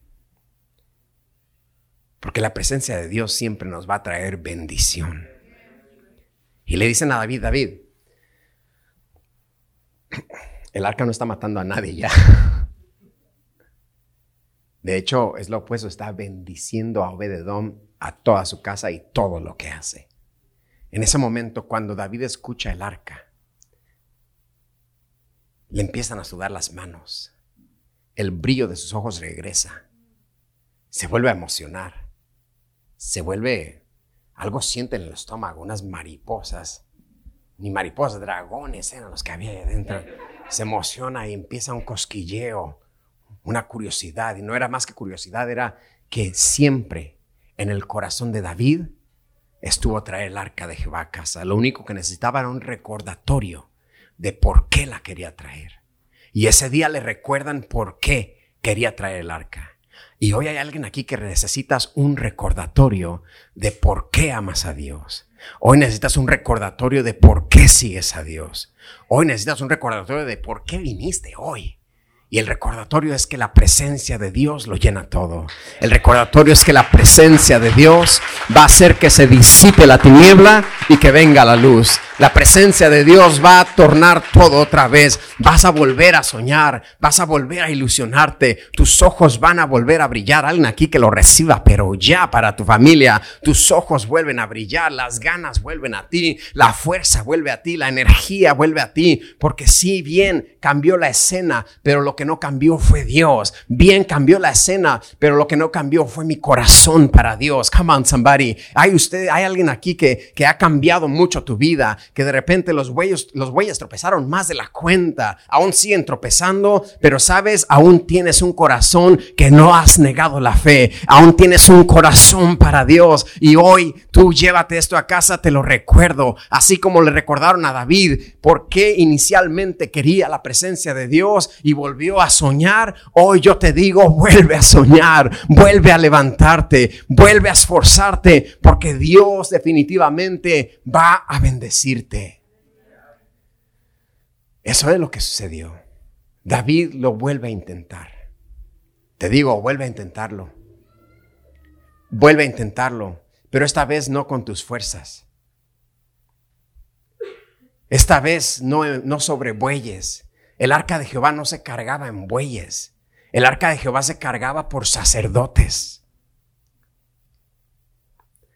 Porque la presencia de Dios siempre nos va a traer bendición. Y le dicen a David, David, el arca no está matando a nadie ya. De hecho, es lo opuesto, está bendiciendo a Obededón, a toda su casa y todo lo que hace. En ese momento, cuando David escucha el arca, le empiezan a sudar las manos. El brillo de sus ojos regresa. Se vuelve a emocionar. Se vuelve, algo siente en el estómago, unas mariposas. Ni mariposas, dragones eran los que había ahí adentro. Se emociona y empieza un cosquilleo una curiosidad, y no era más que curiosidad, era que siempre en el corazón de David estuvo traer el arca de Jehová a casa. Lo único que necesitaba era un recordatorio de por qué la quería traer. Y ese día le recuerdan por qué quería traer el arca. Y hoy hay alguien aquí que necesitas un recordatorio de por qué amas a Dios. Hoy necesitas un recordatorio de por qué sigues a Dios. Hoy necesitas un recordatorio de por qué viniste hoy. Y el recordatorio es que la presencia de Dios lo llena todo. El recordatorio es que la presencia de Dios va a hacer que se disipe la tiniebla y que venga la luz. La presencia de Dios va a tornar todo otra vez. Vas a volver a soñar, vas a volver a ilusionarte. Tus ojos van a volver a brillar. Alguien aquí que lo reciba, pero ya para tu familia. Tus ojos vuelven a brillar, las ganas vuelven a ti, la fuerza vuelve a ti, la energía vuelve a ti. Porque sí, bien cambió la escena, pero lo que no cambió fue Dios. Bien cambió la escena, pero lo que no cambió fue mi corazón para Dios. Come on, somebody. Hay usted, hay alguien aquí que, que ha cambiado mucho tu vida que de repente los bueyes, los bueyes tropezaron más de la cuenta. Aún siguen tropezando, pero sabes, aún tienes un corazón que no has negado la fe. Aún tienes un corazón para Dios. Y hoy tú llévate esto a casa, te lo recuerdo. Así como le recordaron a David por qué inicialmente quería la presencia de Dios y volvió a soñar. Hoy yo te digo, vuelve a soñar, vuelve a levantarte, vuelve a esforzarte, porque Dios definitivamente va a bendecir eso es lo que sucedió. David lo vuelve a intentar. Te digo, vuelve a intentarlo. Vuelve a intentarlo, pero esta vez no con tus fuerzas. Esta vez no, no sobre bueyes. El arca de Jehová no se cargaba en bueyes. El arca de Jehová se cargaba por sacerdotes.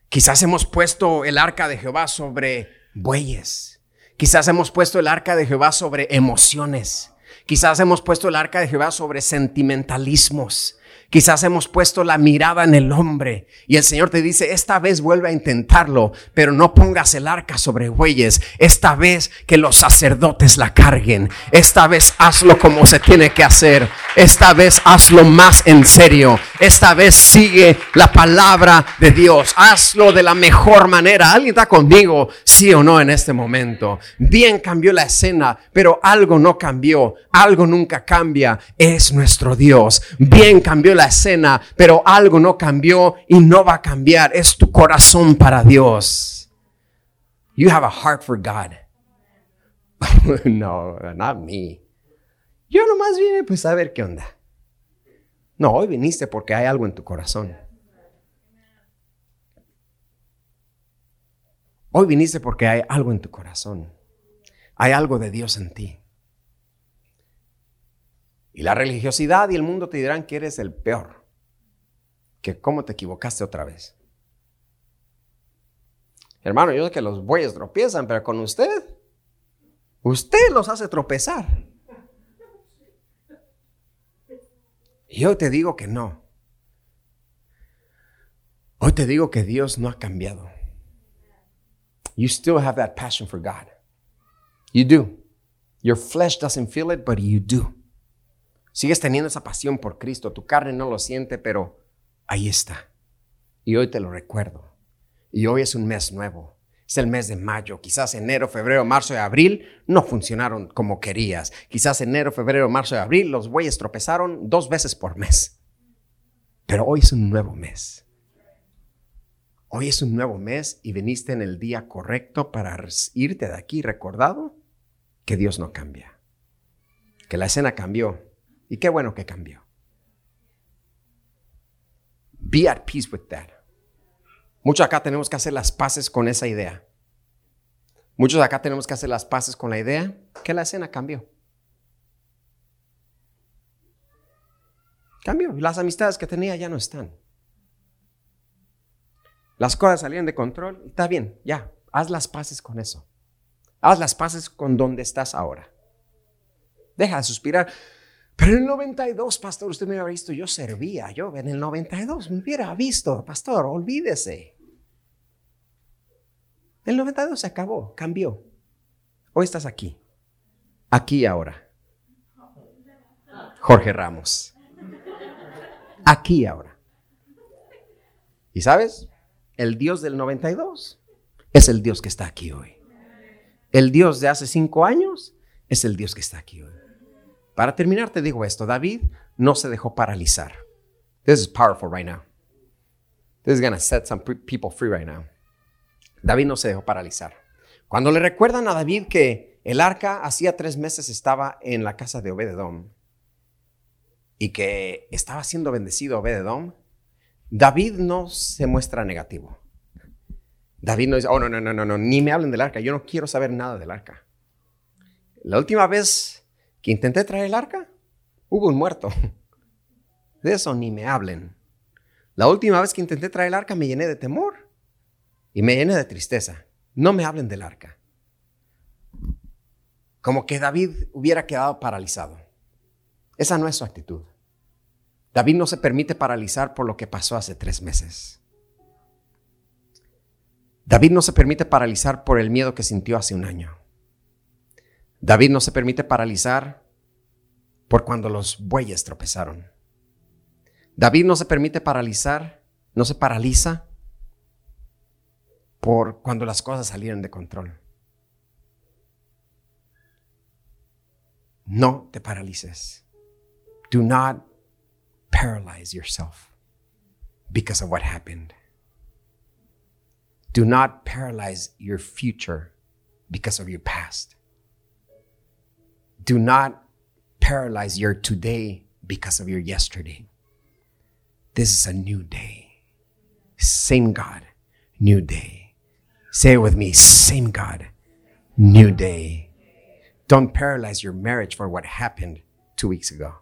Quizás hemos puesto el arca de Jehová sobre bueyes. Quizás hemos puesto el arca de Jehová sobre emociones. Quizás hemos puesto el arca de Jehová sobre sentimentalismos. Quizás hemos puesto la mirada en el hombre y el Señor te dice, esta vez vuelve a intentarlo, pero no pongas el arca sobre bueyes. Esta vez que los sacerdotes la carguen. Esta vez hazlo como se tiene que hacer. Esta vez hazlo más en serio. Esta vez sigue la palabra de Dios. Hazlo de la mejor manera. ¿Alguien está conmigo? Sí o no en este momento. Bien cambió la escena, pero algo no cambió. Algo nunca cambia. Es nuestro Dios. Bien cambió la escena, pero algo no cambió y no va a cambiar. Es tu corazón para Dios. You have a heart for God. no, not me. Yo nomás vine pues a ver qué onda. No, hoy viniste porque hay algo en tu corazón. Hoy viniste porque hay algo en tu corazón. Hay algo de Dios en ti. Y la religiosidad y el mundo te dirán que eres el peor, que cómo te equivocaste otra vez. Hermano, yo sé que los bueyes tropiezan, pero con usted, usted los hace tropezar. Yo te digo que no. Hoy te digo que Dios no ha cambiado. You still have that passion for God. You do. Your flesh doesn't feel it, but you do. Sigues teniendo esa pasión por Cristo. Tu carne no lo siente, pero ahí está. Y hoy te lo recuerdo. Y hoy es un mes nuevo. Es el mes de mayo. Quizás enero, febrero, marzo y abril no funcionaron como querías. Quizás enero, febrero, marzo y abril los bueyes tropezaron dos veces por mes. Pero hoy es un nuevo mes. Hoy es un nuevo mes y viniste en el día correcto para irte de aquí recordado que Dios no cambia. Que la escena cambió y qué bueno que cambió. Be at peace with that. Muchos acá tenemos que hacer las paces con esa idea. Muchos acá tenemos que hacer las paces con la idea que la escena cambió. Cambió. Las amistades que tenía ya no están. Las cosas salían de control. Está bien, ya. Haz las paces con eso. Haz las paces con donde estás ahora. Deja de suspirar. Pero en el 92, pastor, usted me hubiera visto, yo servía, yo en el 92 me hubiera visto, pastor, olvídese. El 92 se acabó, cambió. Hoy estás aquí, aquí ahora. Jorge Ramos. Aquí ahora. ¿Y sabes? El Dios del 92 es el Dios que está aquí hoy. El Dios de hace cinco años es el Dios que está aquí hoy. Para terminar, te digo esto: David no se dejó paralizar. This is powerful right now. This is going to set some people free right now. David no se dejó paralizar. Cuando le recuerdan a David que el arca hacía tres meses estaba en la casa de Obededom y que estaba siendo bendecido Obededom, David no se muestra negativo. David no dice, oh, no, no, no, no, no, ni me hablen del arca, yo no quiero saber nada del arca. La última vez que intenté traer el arca, hubo un muerto. De eso ni me hablen. La última vez que intenté traer el arca me llené de temor y me llené de tristeza. No me hablen del arca. Como que David hubiera quedado paralizado. Esa no es su actitud. David no se permite paralizar por lo que pasó hace tres meses. David no se permite paralizar por el miedo que sintió hace un año. David no se permite paralizar por cuando los bueyes tropezaron. David no se permite paralizar, no se paraliza por cuando las cosas salieron de control. No te paralices. Do not paralyze yourself because of what happened. Do not paralyze your future because of your past. Do not paralyze your today because of your yesterday. This is a new day. Same God, new day. Say it with me same God, new day. Don't paralyze your marriage for what happened two weeks ago.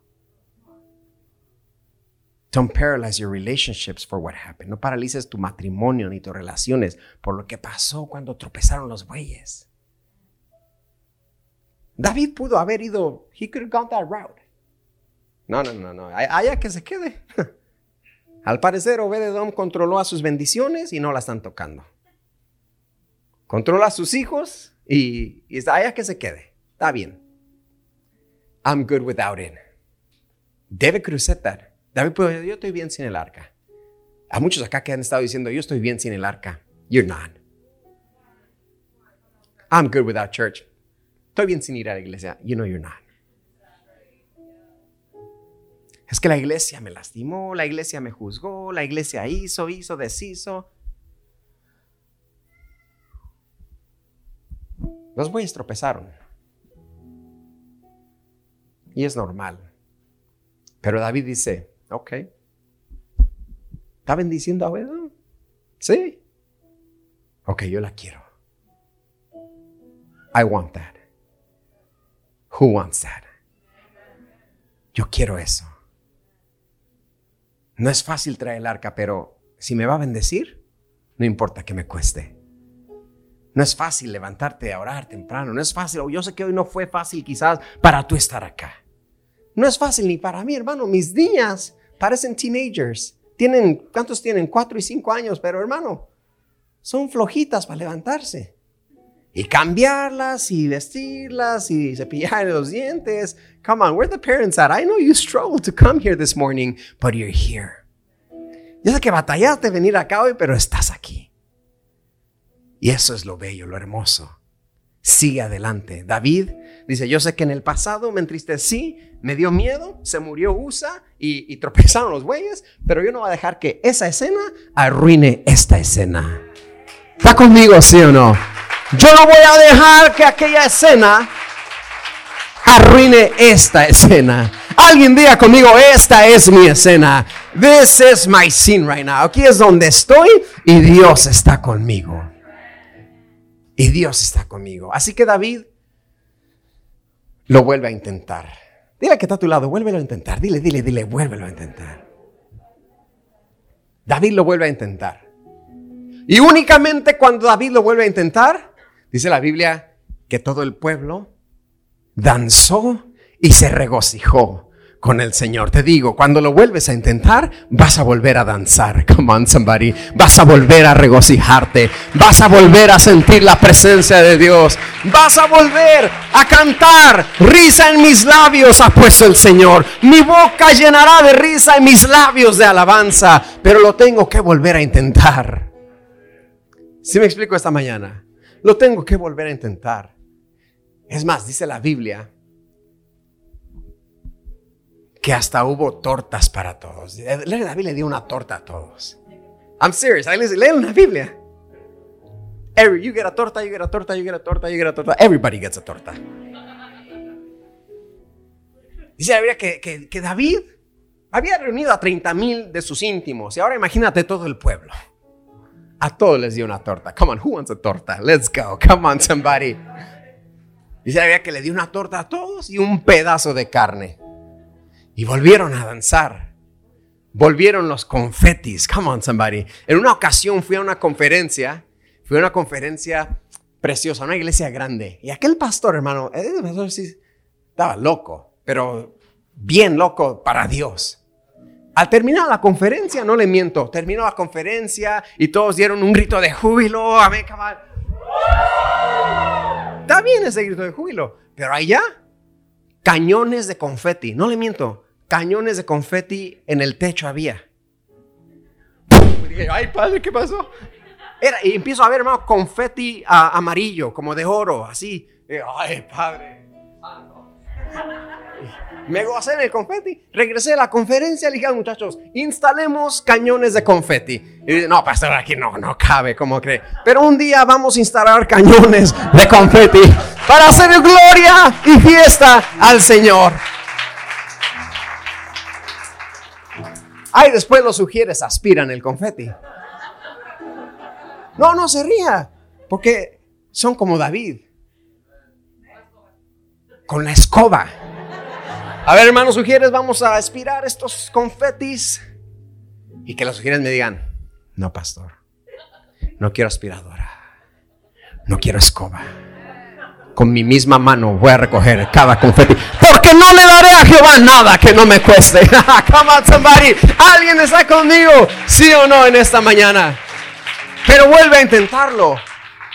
Don't paralyze your relationships for what happened. No paralices tu matrimonio ni tus relaciones por lo que pasó cuando tropezaron los bueyes. David pudo haber ido, he could have gone that route. No, no, no, no, allá que se quede. Al parecer, Obededom controló a sus bendiciones y no la están tocando. Controla a sus hijos y, y allá que se quede. Está bien. I'm good without it. David could that. David pudo yo estoy bien sin el arca. A muchos acá que han estado diciendo, yo estoy bien sin el arca. You're not. I'm good without church. Estoy bien sin ir a la iglesia. You know you're not. Es que la iglesia me lastimó, la iglesia me juzgó, la iglesia hizo, hizo, deshizo. Los bueyes tropezaron. Y es normal. Pero David dice, ok. ¿Está bendiciendo a Obed? Sí. Ok, yo la quiero. I want that. Who wants that? Yo quiero eso. No es fácil traer el arca, pero si me va a bendecir, no importa que me cueste. No es fácil levantarte a orar temprano. No es fácil. Yo sé que hoy no fue fácil quizás para tú estar acá. No es fácil ni para mí, hermano. Mis niñas parecen teenagers. Tienen, ¿cuántos tienen? Cuatro y cinco años, pero hermano, son flojitas para levantarse y cambiarlas y vestirlas y cepillar los dientes. Come on, where the parents at? I know you struggled to come here this morning, but you're here. Yo sé que batallaste venir acá hoy, pero estás aquí. Y eso es lo bello, lo hermoso. Sigue adelante. David dice, yo sé que en el pasado me entristecí, me dio miedo, se murió Usa y, y tropezaron los bueyes, pero yo no voy a dejar que esa escena arruine esta escena. ¿Está conmigo, sí o no? Yo no voy a dejar que aquella escena arruine esta escena. Alguien diga conmigo, esta es mi escena. This is my scene right now. Aquí es donde estoy y Dios está conmigo. Y Dios está conmigo. Así que David lo vuelve a intentar. Dile que está a tu lado, vuélvelo a intentar. Dile, dile, dile, vuélvelo a intentar. David lo vuelve a intentar. Y únicamente cuando David lo vuelve a intentar, dice la Biblia que todo el pueblo danzó y se regocijó con el Señor. Te digo, cuando lo vuelves a intentar, vas a volver a danzar. Come on, somebody. Vas a volver a regocijarte. Vas a volver a sentir la presencia de Dios. Vas a volver a cantar. Risa en mis labios ha puesto el Señor. Mi boca llenará de risa en mis labios de alabanza. Pero lo tengo que volver a intentar. Si me explico esta mañana? Lo tengo que volver a intentar. Es más, dice la Biblia que hasta hubo tortas para todos. David le dio una torta a todos. I'm serious. Leen la Biblia. Every, you get a torta, you get a torta, you get a torta, you get a torta. Everybody gets a torta. Dice la Biblia que David había reunido a 30 mil de sus íntimos. Y ahora imagínate todo el pueblo. A todos les dio una torta. Come on, who wants a torta? Let's go. Come on, somebody. Dice la Biblia que le dio una torta a todos y un pedazo de carne. Y volvieron a danzar. Volvieron los confetis. Come on, somebody. En una ocasión fui a una conferencia. Fui a una conferencia preciosa, una iglesia grande. Y aquel pastor, hermano, estaba loco, pero bien loco para Dios. Al terminar la conferencia, no le miento, terminó la conferencia y todos dieron un grito de júbilo. Amén, cabal. Está bien ese grito de júbilo, pero allá, cañones de confeti, no le miento cañones de confeti en el techo había. Ay, padre, ¿qué pasó? Era, y empiezo a ver, hermano, confeti amarillo, como de oro, así. Ay, padre. Me gocé en el confeti. Regresé a la conferencia, le dije muchachos, instalemos cañones de confeti. Y no, pastor, aquí no, no cabe, como cree? Pero un día vamos a instalar cañones de confeti para hacer gloria y fiesta al Señor. Ay, después los sugieres aspiran el confeti. No, no se ría, porque son como David, con la escoba. A ver, hermanos sugieres, vamos a aspirar estos confetis. Y que los sugieres me digan, no, pastor, no quiero aspiradora, no quiero escoba con mi misma mano voy a recoger cada confeti. Porque no le daré a Jehová nada que no me cueste. Come on, somebody. ¿Alguien está conmigo? ¿Sí o no en esta mañana? Pero vuelve a intentarlo.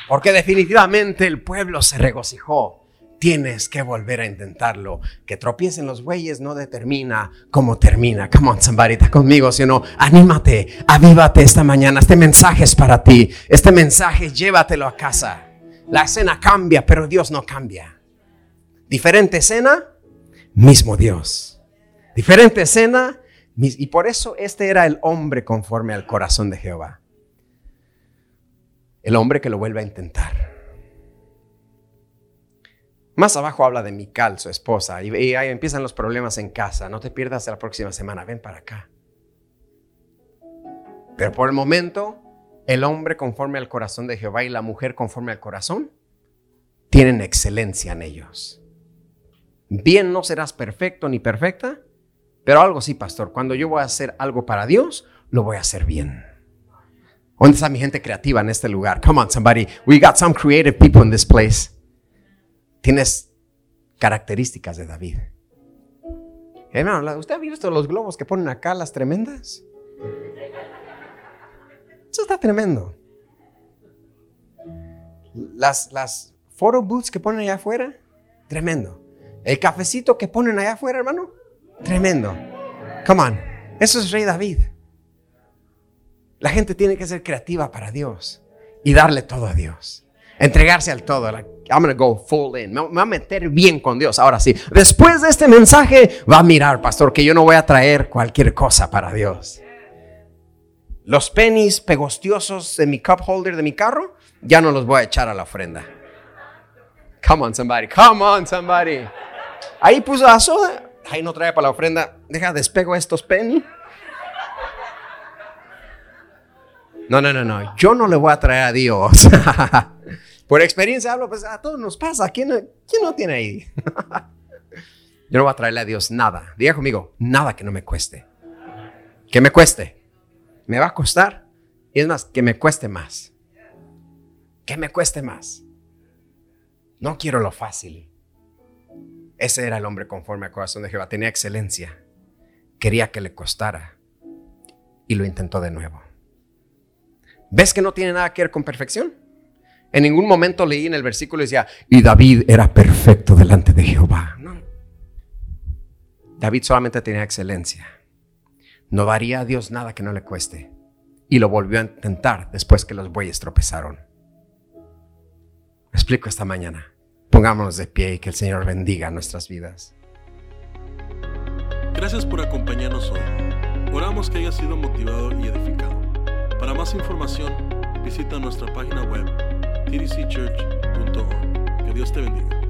Porque definitivamente el pueblo se regocijó. Tienes que volver a intentarlo. Que tropiecen los bueyes no determina cómo termina. Come on, somebody, conmigo, si no, anímate, avívate esta mañana. Este mensaje es para ti. Este mensaje llévatelo a casa. La escena cambia, pero Dios no cambia. Diferente escena, mismo Dios. Diferente escena, y por eso este era el hombre conforme al corazón de Jehová. El hombre que lo vuelve a intentar. Más abajo habla de Mical, su esposa, y, y ahí empiezan los problemas en casa. No te pierdas la próxima semana, ven para acá. Pero por el momento, el hombre conforme al corazón de Jehová y la mujer conforme al corazón tienen excelencia en ellos. Bien no serás perfecto ni perfecta, pero algo sí, pastor. Cuando yo voy a hacer algo para Dios, lo voy a hacer bien. ¿Dónde está mi gente creativa en este lugar? Come on, somebody. We got some creative people in this place. Tienes características de David. Hermano, ¿usted ha visto los globos que ponen acá, las tremendas? Eso está tremendo. Las, las photo booths que ponen allá afuera, tremendo. El cafecito que ponen allá afuera, hermano, tremendo. Come on, eso es Rey David. La gente tiene que ser creativa para Dios y darle todo a Dios. Entregarse al todo. I'm gonna go full in. Me, voy a meter bien con Dios. Ahora sí. Después de este mensaje, va a mirar, pastor, que yo no voy a traer cualquier cosa para Dios. Los pennies pegostiosos de mi cup holder de mi carro, ya no los voy a echar a la ofrenda. Come on, somebody. Come on, somebody. Ahí puso la soda. Ahí no trae para la ofrenda. Deja, despego estos pennies. No, no, no, no. Yo no le voy a traer a Dios. Por experiencia hablo, pues a todos nos pasa. ¿Quién, no tiene ahí? Yo no voy a traerle a Dios nada. Diga conmigo, nada que no me cueste. Que me cueste. Me va a costar. Y es más, que me cueste más. Que me cueste más. No quiero lo fácil. Ese era el hombre conforme al corazón de Jehová. Tenía excelencia. Quería que le costara. Y lo intentó de nuevo. ¿Ves que no tiene nada que ver con perfección? En ningún momento leí en el versículo y decía, y David era perfecto delante de Jehová. David solamente tenía excelencia. No daría a Dios nada que no le cueste. Y lo volvió a intentar después que los bueyes tropezaron. Me explico esta mañana. Pongámonos de pie y que el Señor bendiga nuestras vidas. Gracias por acompañarnos hoy. Oramos que haya sido motivado y edificado. Para más información, visita nuestra página web tdcchurch.org. Que Dios te bendiga.